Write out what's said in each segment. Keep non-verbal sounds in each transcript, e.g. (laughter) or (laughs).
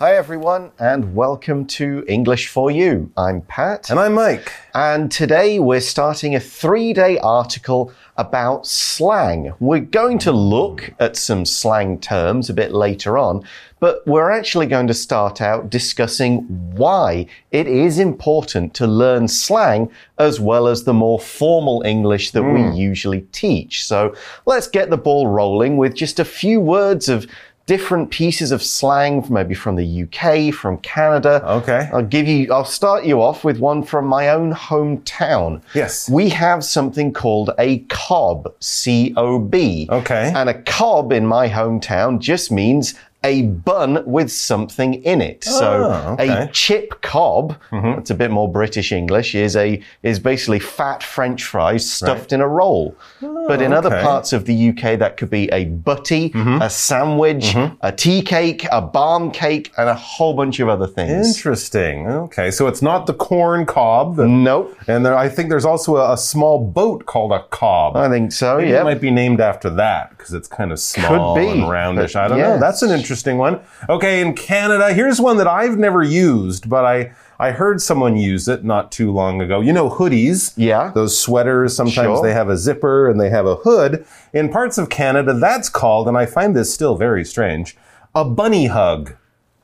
Hi, everyone, and welcome to English for You. I'm Pat. And I'm Mike. And today we're starting a three day article about slang. We're going to look at some slang terms a bit later on, but we're actually going to start out discussing why it is important to learn slang as well as the more formal English that we hmm. usually teach. So let's get the ball rolling with just a few words of different pieces of slang, maybe from the UK, from Canada. Okay. I'll give you, I'll start you off with one from my own hometown. Yes. We have something called a cob, C O B. Okay. And a cob in my hometown just means a bun with something in it. so Oh, okay. A chip cob, mm-hmm. that's a bit more British English, is a is basically fat French fries stuffed in a roll. Ah, but in other parts of the UK, that could be a butty, Mm-hmm. a sandwich, mm-hmm. a tea cake, a barm cake, and a whole bunch of other things. Interesting. Okay, so it's not the corn cob. that- Nope. And there, I think there's also a, a small boat called a cob. I think so, yeah. It might be named after that because it's kind of small be, and roundish. but I don't know. That's an interesting one. Okay, in Canada, here's one that I've never used, but I I heard someone use it not too long ago. You know hoodies? Yeah. Those sweaters, sometimes Sure. they have a zipper and they have a hood. In parts of Canada, that's called, and I find this still very strange, a bunny hug.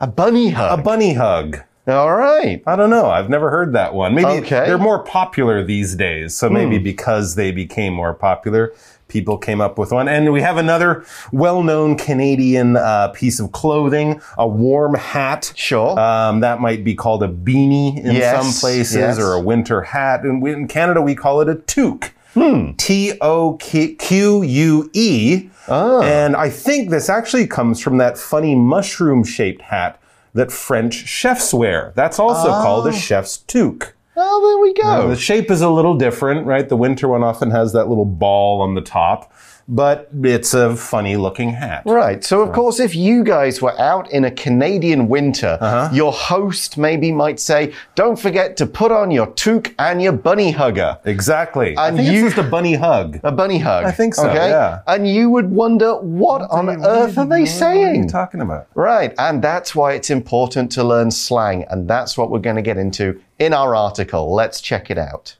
A bunny hug. A bunny hug. All right. I don't know. I've never heard that one. Maybe Okay. They're more popular these days. So maybe because they became more popular, people came up with one. And we have another well-known Canadian uh, piece of clothing, a warm hat. Sure. Um, that might be called a beanie in Yes, some places yes. or a winter hat. And we, in Canada, we call it a toque. Hmm. T O Q U E. Ah. And I think this actually comes from that funny mushroom shaped hat that French chefs wear. That's also called a ah. chef's toque. Oh, there we go. The shape is a little different, right? The winter one often has that little ball on the top, but it's a funny looking hat. Right. So, of course, if you guys were out in a Canadian winter, Uh-huh. your host maybe might say, don't forget to put on your toque and your bunny hugger. Exactly. I And think you- it's just a bunny hug. A bunny hug. I think so, Okay. yeah. And you would wonder, what on earth are they What are you saying? talking about? Right. And that's why it's important to learn slang. And that's what we're going to get into in our article. Let's check it out.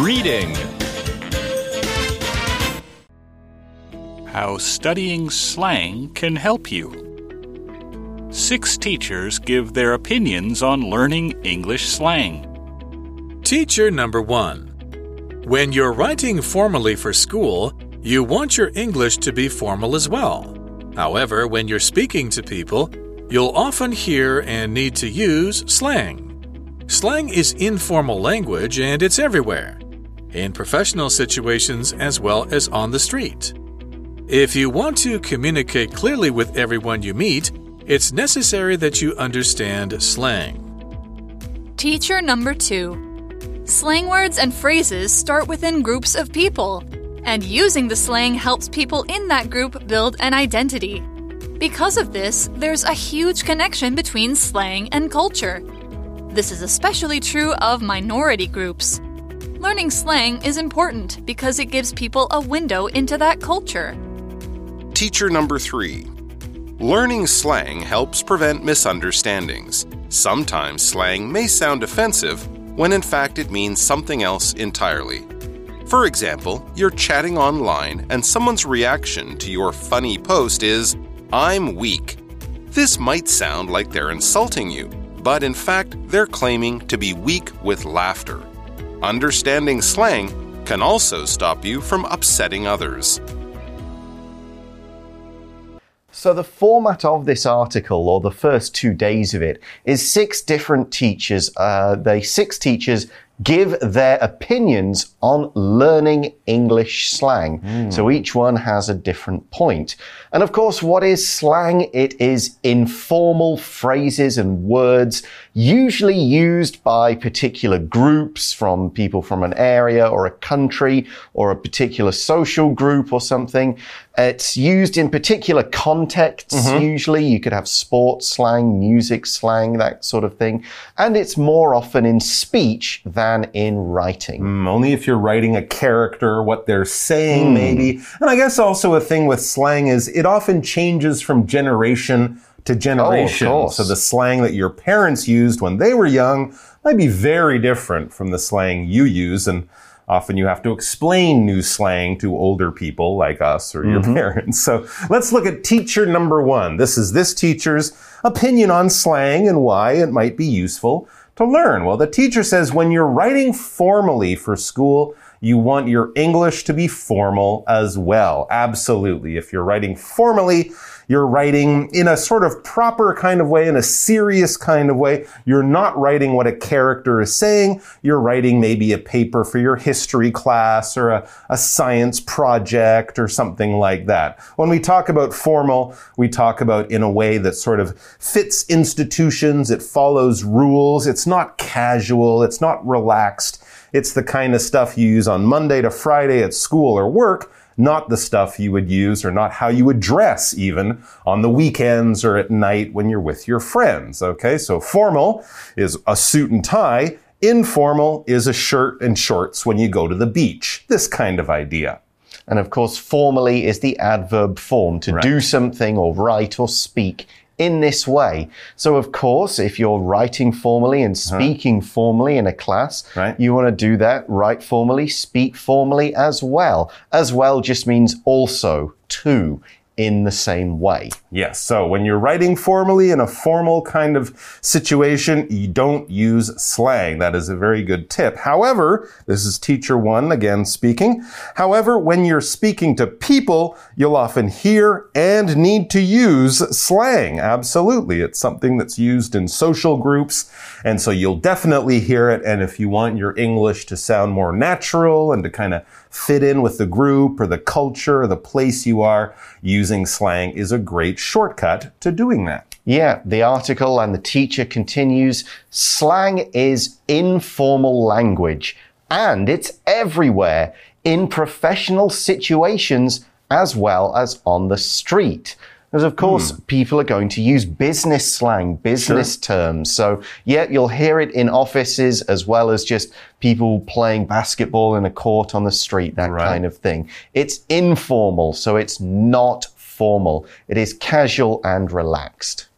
Reading How studying slang can help you. Six teachers give their opinions on learning English slang. Teacher number one. When you're writing formally for school, you want your English to be formal as well. However, when you're speaking to people, you'll often hear and need to use slang. Slang is informal language and it's everywhere, in professional situations as well as on the street. If you want to communicate clearly with everyone you meet, it's necessary that you understand slang. Teacher number two. Slang words and phrases start within groups of people, and using the slang helps people in that group build an identity. Because of this, there's a huge connection between slang and culture. This is especially true of minority groups. Learning slang is important because it gives people a window into that culture. Teacher number three. Learning slang helps prevent misunderstandings. Sometimes slang may sound offensive when in fact it means something else entirely. For example, you're chatting online and someone's reaction to your funny post is, I'm weak. This might sound like they're insulting you, but in fact, they're claiming to be weak with laughter. Understanding slang can also stop you from upsetting others. So, the format of this article, or the first two days of it, is six different teachers. Uh, they six teachers give their opinions on learning English slang. So hmm. each one has a different point. And of course, what is slang? It is informal phrases and words usually used by particular groups from people from an area or a country or a particular social group or something It's used in particular contexts, Mm-hmm. usually. You could have sports slang, music slang, that sort of thing. And it's more often in speech than in writing. Mm, Only if you're writing a character, what they're saying, maybe. And I guess also a thing with slang is it often changes from generation to generation. course. so the slang that your parents used when they were young might be very different from the slang you use. And often you have to explain new slang to older people like us or your mm-hmm. parents. So let's look at teacher number one. This is this teacher's opinion on slang and why it might be useful to learn? Well, the teacher says when you're writing formally for school, you want your English to be formal as well. Absolutely. If you're writing formally, you're writing in a sort of proper kind of way, in a serious kind of way. You're not writing what a character is saying. You're writing maybe a paper for your history class or a, a science project or something like that. When we talk about formal, we talk about in a way that sort of fits institutions. It follows rules. It's not casual. It's not relaxed. It's the kind of stuff you use on Monday to Friday at school or work, not the stuff you would use or not how you would dress even on the weekends or at night when you're with your friends. Okay. So formal is a suit and tie. Informal is a shirt and shorts when you go to the beach. This kind of idea. And of course, formally is the adverb form to do something or write or speak in this way. So, of course, if you're writing formally and uh-huh. speaking formally in a class, Right. you want to do that, write formally, speak formally as well. As well just means also, too, in the same way. Yes. So when you're writing formally in a formal kind of situation, you don't use slang. That is a very good tip. However, this is teacher one again speaking. However, when you're speaking to people, you'll often hear and need to use slang. Absolutely. It's something that's used in social groups. And so you'll definitely hear it. And if you want your English to sound more natural and to kind of fit in with the group or the culture or the place you are, using slang is a great shortcut to doing that. Yeah, the article and the teacher continues slang is informal language and it's everywhere in professional situations as well as on the street. Because, of course, hmm. people are going to use business slang, business terms. So, yeah, you'll hear it in offices as well as just people playing basketball in a court on the street, that Right. kind of thing. It's informal, so it's not formal. It is casual and relaxed.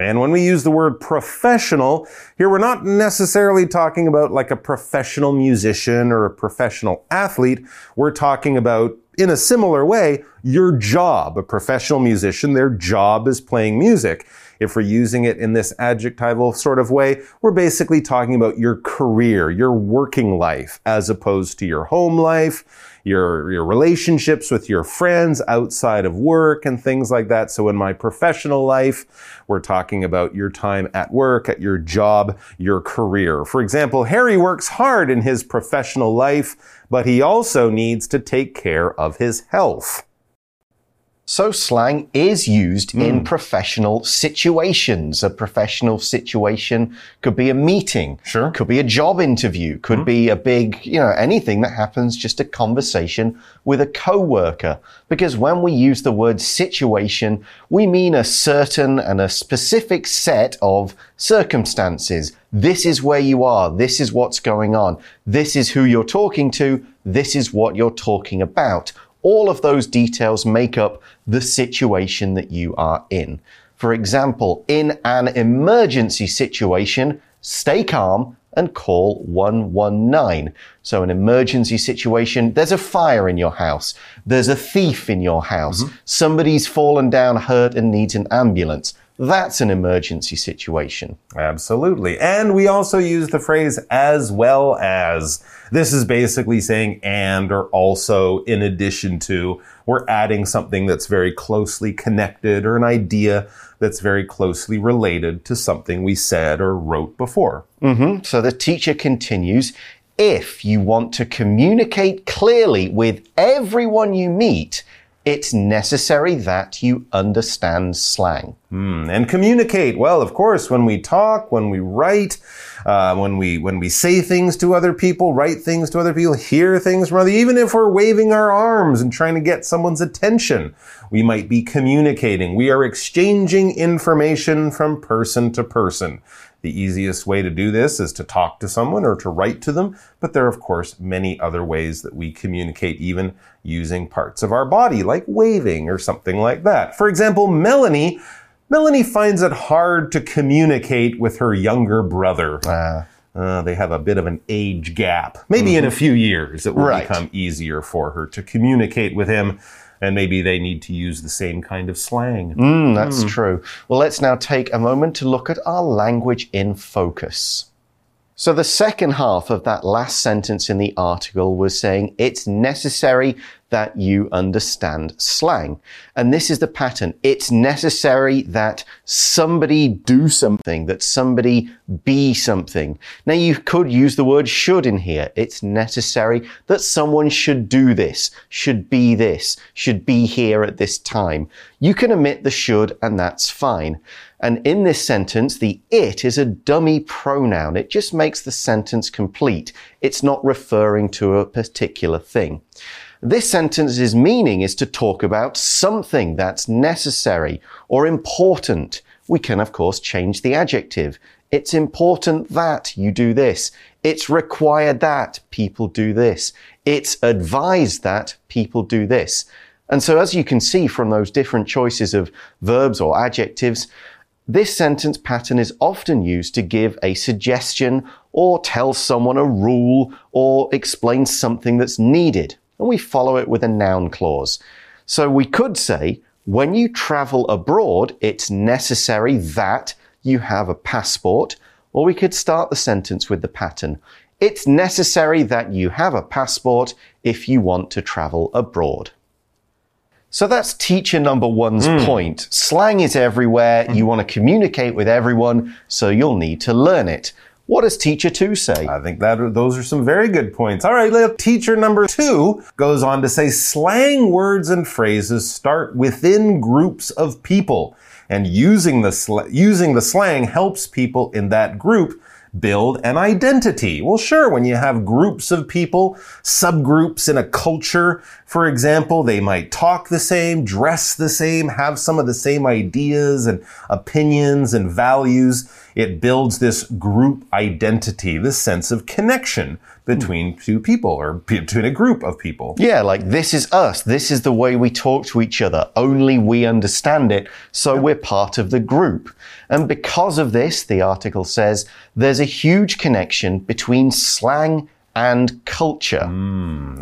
And when we use the word professional, here we're not necessarily talking about like a professional musician or a professional athlete. We're talking about, in a similar way, your job. A professional musician, their job is playing music. If we're using it in this adjectival sort of way, we're basically talking about your career, your working life, as opposed to your home life, your, your relationships with your friends outside of work and things like that. So in my professional life, we're talking about your time at work, at your job, your career. For example, Harry works hard in his professional life, but he also needs to take care of his health. So slang is used Hmm. in professional situations. A professional situation could be a meeting. Sure. Could be a job interview. Could be a big, you know, anything that happens, just a conversation with a coworker. Because when we use the word situation, we mean a certain and a specific set of circumstances. This is where you are. This is what's going on. This is who you're talking to. This is what you're talking about. All of those details make up the situation that you are in. For example, in an emergency situation, stay calm and call 119. So, an emergency situation, there's a fire in your house, there's a thief in your house, mm-hmm. somebody's fallen down hurt and needs an ambulance. That's an emergency situation. Absolutely. And we also use the phrase as well as. This is basically saying and or also in addition to. We're adding something that's very closely connected or an idea that's very closely related to something we said or wrote before. Mm-hmm. So the teacher continues if you want to communicate clearly with everyone you meet, It's necessary that you understand slang. Mm, and communicate. Well, of course, when we talk, when we write, uh, when we when we say things to other people, write things to other people, hear things from other, even if we're waving our arms and trying to get someone's attention, we might be communicating. We are exchanging information from person to person. The easiest way to do this is to talk to someone or to write to them, but there are, of course, many other ways that we communicate, even using parts of our body, like waving or something like that. For example, Melanie, Melanie finds it hard to communicate with her younger brother. Uh, Uh, they have a bit of an age gap. Maybe in a few years it will Right. become easier for her to communicate with him, and maybe they need to use the same kind of slang. mm, that's true. Well, let's now take a moment to look at our language in focus. So, the second half of that last sentence in the article was saying it's necessary that you understand slang. And this is the pattern. It's necessary that somebody do something, that somebody be something. Now, you could use the word should in here. It's necessary that someone should do this, should be this, should be here at this time. You can omit the should, and that's fine. And in this sentence, the it is a dummy pronoun. It just makes the sentence complete. It's not referring to a particular thing. This sentence's meaning is to talk about something that's necessary or important. We can, of course, change the adjective. It's important that you do this. It's required that people do this. It's advised that people do this. And so, as you can see from those different choices of verbs or adjectives, this sentence pattern is often used to give a suggestion or tell someone a rule or explain something that's needed. And we follow it with a noun clause. So we could say, when you travel abroad, it's necessary that you have a passport. Or we could start the sentence with the pattern. It's necessary that you have a passport if you want to travel abroad. So that's teacher number one's hmm. point. Slang is everywhere. You want to communicate with everyone, so you'll need to learn it. What does teacher two say? I think that those are some very good points. All right, teacher number two goes on to say slang words and phrases start within groups of people, and using the using the slang helps people in that group build an identity. Well, sure, when you have groups of people, subgroups in a culture, for example, they might talk the same, dress the same, have some of the same ideas and opinions and values. It builds this group identity, this sense of connection between two people or between a group of people. Yeah, like this is us. This is the way we talk to each other. Only we understand it, so we're part of the group. And because of this, the article says, there's a huge connection between slang and culture.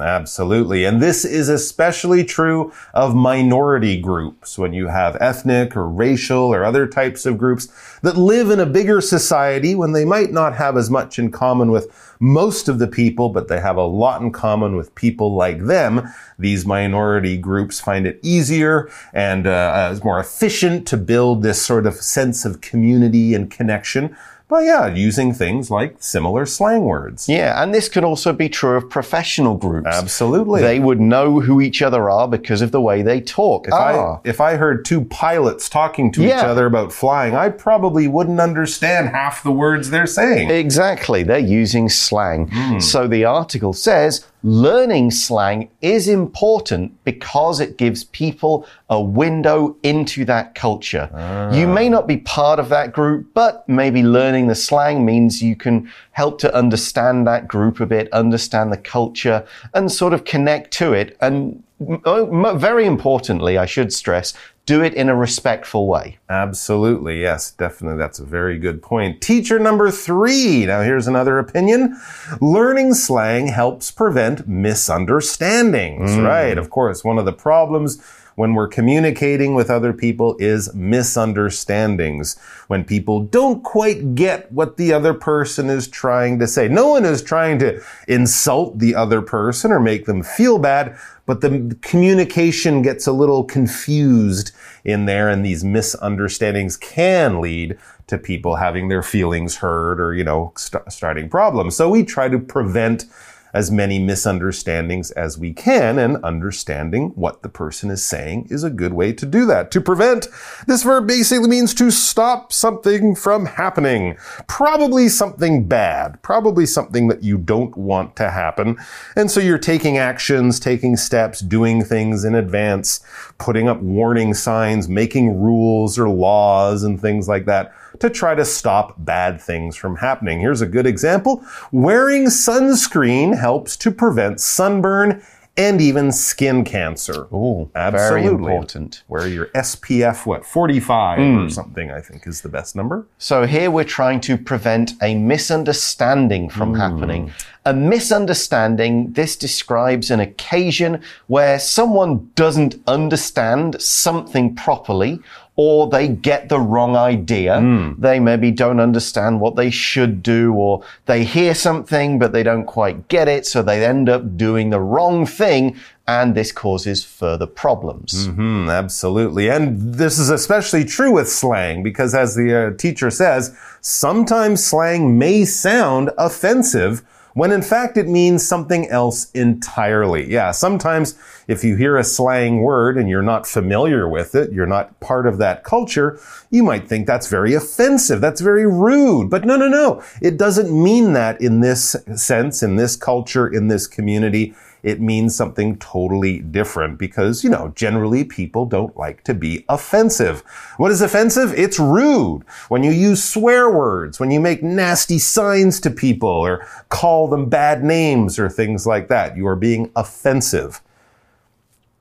Absolutely. And this is especially true of minority groups when you have ethnic or racial or other types of groups that live in a bigger society when they might not have as much in common with most of the people, but they have a lot in common with people like them. These minority groups find it easier and uh, uh, more efficient to build this sort of sense of community and connection by, yeah, using things like similar slang words. Yeah, and this could also be true of professional groups. Absolutely. They would know who each other are because of the way they talk. If Ah. I if I heard two pilots talking to each other about flying, I probably wouldn't understand half the words they're saying. Exactly. They're using slang. So the article says learning slang is important because it gives people a window into that culture. You ah. may not be part of that group, but maybe learning the slang means you can help to understand that group a bit, understand the culture, and sort of connect to it. And oh, very importantly, I should stress, do it in a respectful way. Absolutely, yes, definitely. That's a very good point. Teacher number three. Now, here's another opinion. Learning slang helps prevent misunderstandings, mm. right? Of course, one of the problems when we're communicating with other people is misunderstandings. When people don't quite get what the other person is trying to say. No one is trying to insult the other person or make them feel bad, but the communication gets a little confused in there and these misunderstandings can lead to people having their feelings hurt or, you know, st- starting problems. So we try to prevent as many misunderstandings as we can, and understanding what the person is saying is a good way to do that. To prevent, this verb basically means to stop something from happening. Probably something bad, probably something that you don't want to happen. And so you're taking actions, taking steps, doing things in advance, putting up warning signs, making rules or laws and things like that to try to stop bad things from happening. Here's a good example. Wearing sunscreen helps to prevent sunburn and even skin cancer. Oh, Absolutely. very important. Wear your SPF, what, 45 or hmm. something, I think is the best number. So here we're trying to prevent a misunderstanding from hmm. happening. A misunderstanding, this describes an occasion where someone doesn't understand something properly or they get the wrong idea. They maybe don't understand what they should do or they hear something but they don't quite get it so they end up doing the wrong thing and this causes further problems. Hmm, absolutely. And this is especially true with slang because, as the uh, teacher says, sometimes slang may sound offensive when in fact it means something else entirely. Yeah, sometimes if you hear a slang word and you're not familiar with it, you're not part of that culture, you might think that's very offensive, that's very rude. But no, no, no. It doesn't mean that in this sense, in this culture, in this community it means something totally different because, you know, generally people don't like to be offensive. What is offensive? It's rude. When you use swear words, when you make nasty signs to people or call them bad names or things like that, you are being offensive.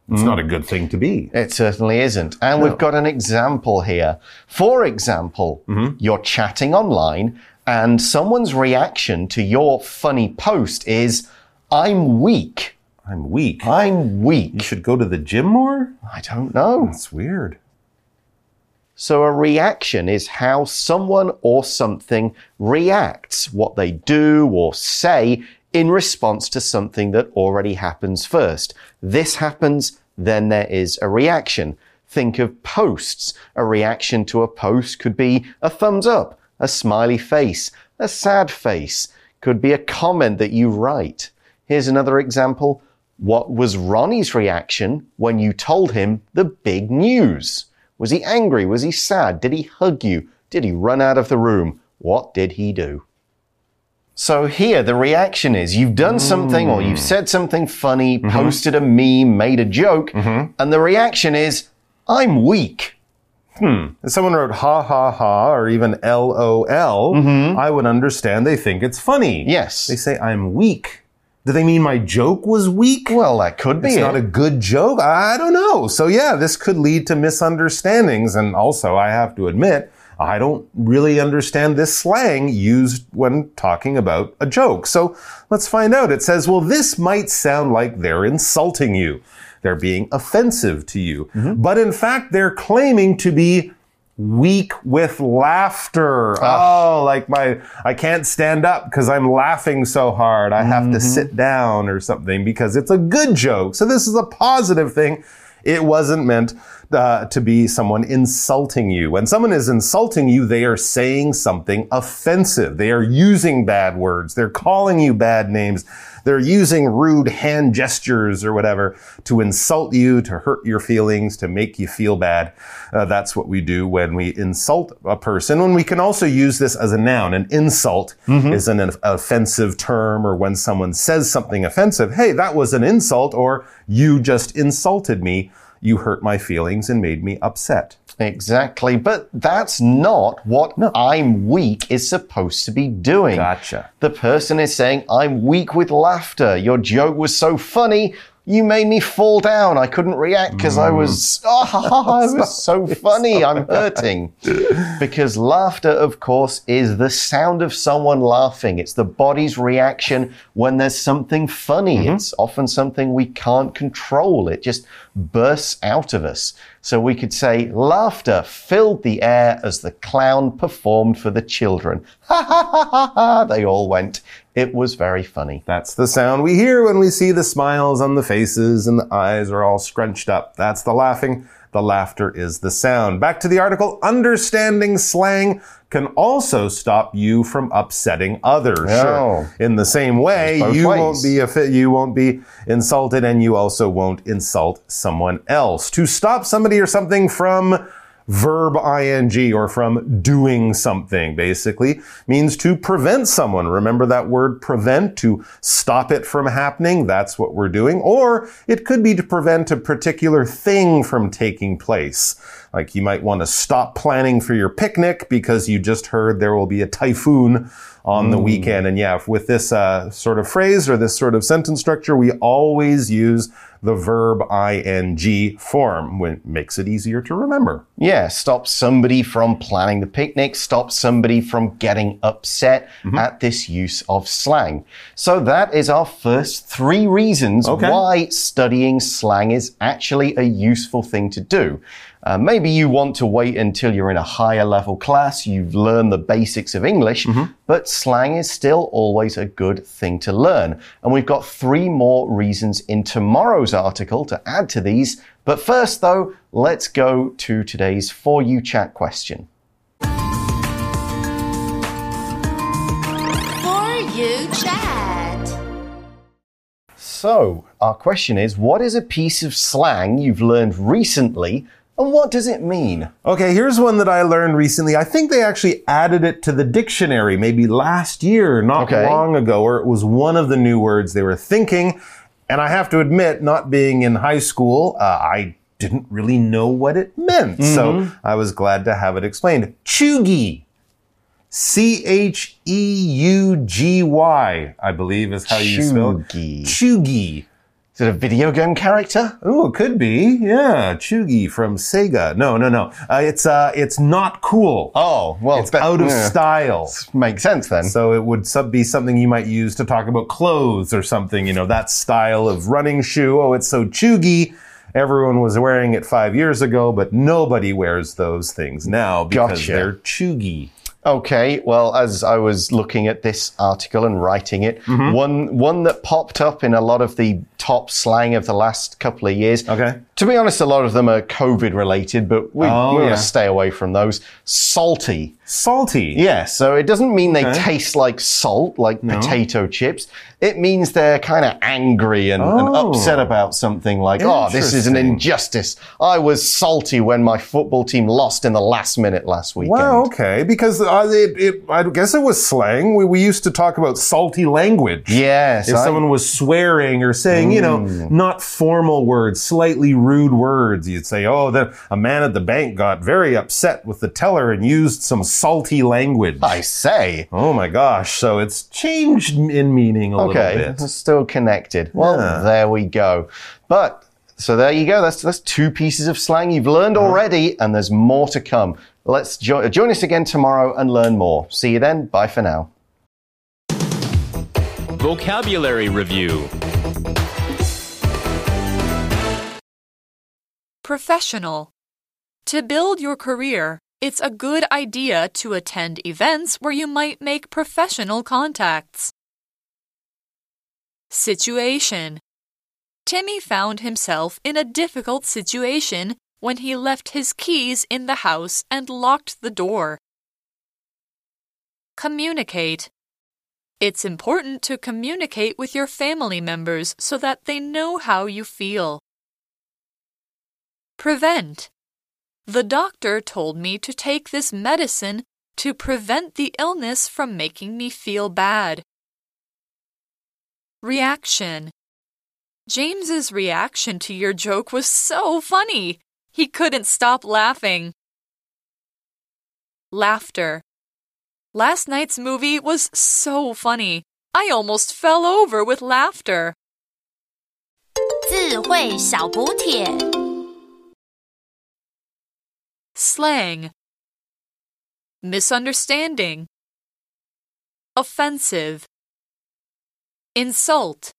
It's not a good thing to be. It certainly isn't. And we've got an example here. For example, mm-hmm. you're chatting online and someone's reaction to your funny post is, I'm weak. I'm weak. I'm weak. You should go to the gym more? I don't know. That's weird. So a reaction is how someone or something reacts, what they do or say in response to something that already happens first. This happens, then there is a reaction. Think of posts. A reaction to a post could be a thumbs up, a smiley face, a sad face, could be a comment that you write. Here's another example. What was Ronnie's reaction when you told him the big news? Was he angry? Was he sad? Did he hug you? Did he run out of the room? What did he do? So here the reaction is you've done something or you've said something funny, mm-hmm. posted a meme, made a joke, mm-hmm. and the reaction is, I'm weak. Hmm. If someone wrote ha ha ha or even LOL, mm-hmm. I would understand they think it's funny. Yes. They say I'm weak. Do they mean my joke was weak? Well, that could be it's it. not a good joke. I don't know. So yeah, this could lead to misunderstandings. And also, I have to admit, I don't really understand this slang used when talking about a joke. So let's find out. It says, well, this might sound like they're insulting you. They're being offensive to you. Mm-hmm. But in fact, they're claiming to be weak with laughter. Oh, like my, I can't stand up because I'm laughing so hard. I have to sit down or something because it's a good joke. So this is a positive thing. It wasn't meant uh, to be someone insulting you. When someone is insulting you, they are saying something offensive. They are using bad words. They're calling you bad names. They're using rude hand gestures or whatever to insult you, to hurt your feelings, to make you feel bad. Uh, that's what we do when we insult a person. And we can also use this as a noun. An insult is an offensive term, or when someone says something offensive, hey, that was an insult, or you just insulted me. You hurt my feelings and made me upset. Exactly. But that's not what I'm weak is supposed to be doing. Gotcha. The person is saying, I'm weak with laughter. Your joke was so funny. You made me fall down. I couldn't react because I was, (laughs) oh, it was so (laughs) funny. I'm hurting. because laughter, of course, is the sound of someone laughing. It's the body's reaction when there's something funny. Mm-hmm. It's often something we can't control. It just bursts out of us. So we could say, laughter filled the air as the clown performed for the children. (laughs) Ha ha ha ha ha. They all went. It was very funny. That's the sound we hear when we see the smiles on the faces and the eyes are all scrunched up. That's the laughing. The laughter is the sound. Back to the article. Understanding slang can also stop you from upsetting others. Oh. Sure. In the same way, you ways. won't be a you won't be insulted and you also won't insult someone else. To stop somebody or something from verb ing or from doing something basically means to prevent someone. Remember that word prevent to stop it from happening. That's what we're doing. Or it could be to prevent a particular thing from taking place. Like you might want to stop planning for your picnic because you just heard there will be a typhoon on the weekend. And yeah, with this uh, sort of phrase or this sort of sentence structure, we always use the verb ing form, which makes it easier to remember. Yeah, stop somebody from planning the picnic, stop somebody from getting upset Mm-hmm. at this use of slang. So that is our first three reasons Okay. why studying slang is actually a useful thing to do. Uh, maybe you want to wait until you're in a higher level class, you've learned the basics of English, Mm-hmm. but slang is still always a good thing to learn. And we've got three more reasons in tomorrow's article to add to these. But first, though, let's go to today's For You Chat question. For you chat. So, our question is what is a piece of slang you've learned recently and what does it mean? Okay, here's one that I learned recently. I think they actually added it to the dictionary maybe last year, not Okay. long ago, or it was one of the new words they were thinking. And I have to admit, not being in high school, uh, I didn't really know what it meant. So I was glad to have it explained. Cheugy. C H E U G Y, I believe is how you spell it. Cheugy. Is it a video game character? Oh, it could be. Yeah, Chugi from Sega. No, no, no. Uh, it's uh, it's not cool. Oh, well, it's but- out of yeah. style. Makes sense then. So it would sub- be something you might use to talk about clothes or something. You know, that style of running shoe. Oh, it's so cheugy. Everyone was wearing it five years ago, but nobody wears those things now because Gotcha. they're cheugy. Okay, well, as I was looking at this article and writing it, Mm-hmm. one one that popped up in a lot of the top slang of the last couple of years. Okay. To be honest, a lot of them are COVID related, but we, Oh, we want yeah. to stay away from those. Salty. Salty. Yeah, so it doesn't mean they Okay. taste like salt, like potato chips. It means they're kind of angry and, and Oh. upset about something like, oh, this is an injustice. I was salty when my football team lost in the last minute last weekend. Wow, okay. Because uh, it, it, I guess it was slang. We, we used to talk about salty language. Yes, If I- someone was swearing or saying, you know, not formal words, slightly rude words, you'd say, oh, the, a man at the bank got very upset with the teller and used some salty language. I say. Oh my gosh. So it's changed in meaning a Okay, little bit. it's still connected. Well, Yeah. there we go. But so there you go. That's that's two pieces of slang you've learned Uh-huh. already, and there's more to come. Let's jo- join us again tomorrow and learn more. See you then. Bye for now. Vocabulary Review Professional. To build your career, it's a good idea to attend events where you might make professional contacts. Situation. Timmy found himself in a difficult situation when he left his keys in the house and locked the door. Communicate. It's important to communicate with your family members so that they know how you feel. Prevent. The doctor told me to take this medicine to prevent the illness from making me feel bad. Reaction. James's reaction to your joke was so funny. He couldn't stop laughing. Laughter. Last night's movie was so funny. I almost fell over with laughter. 智慧小补帖。 Slang. Misunderstanding. Offensive. Insult.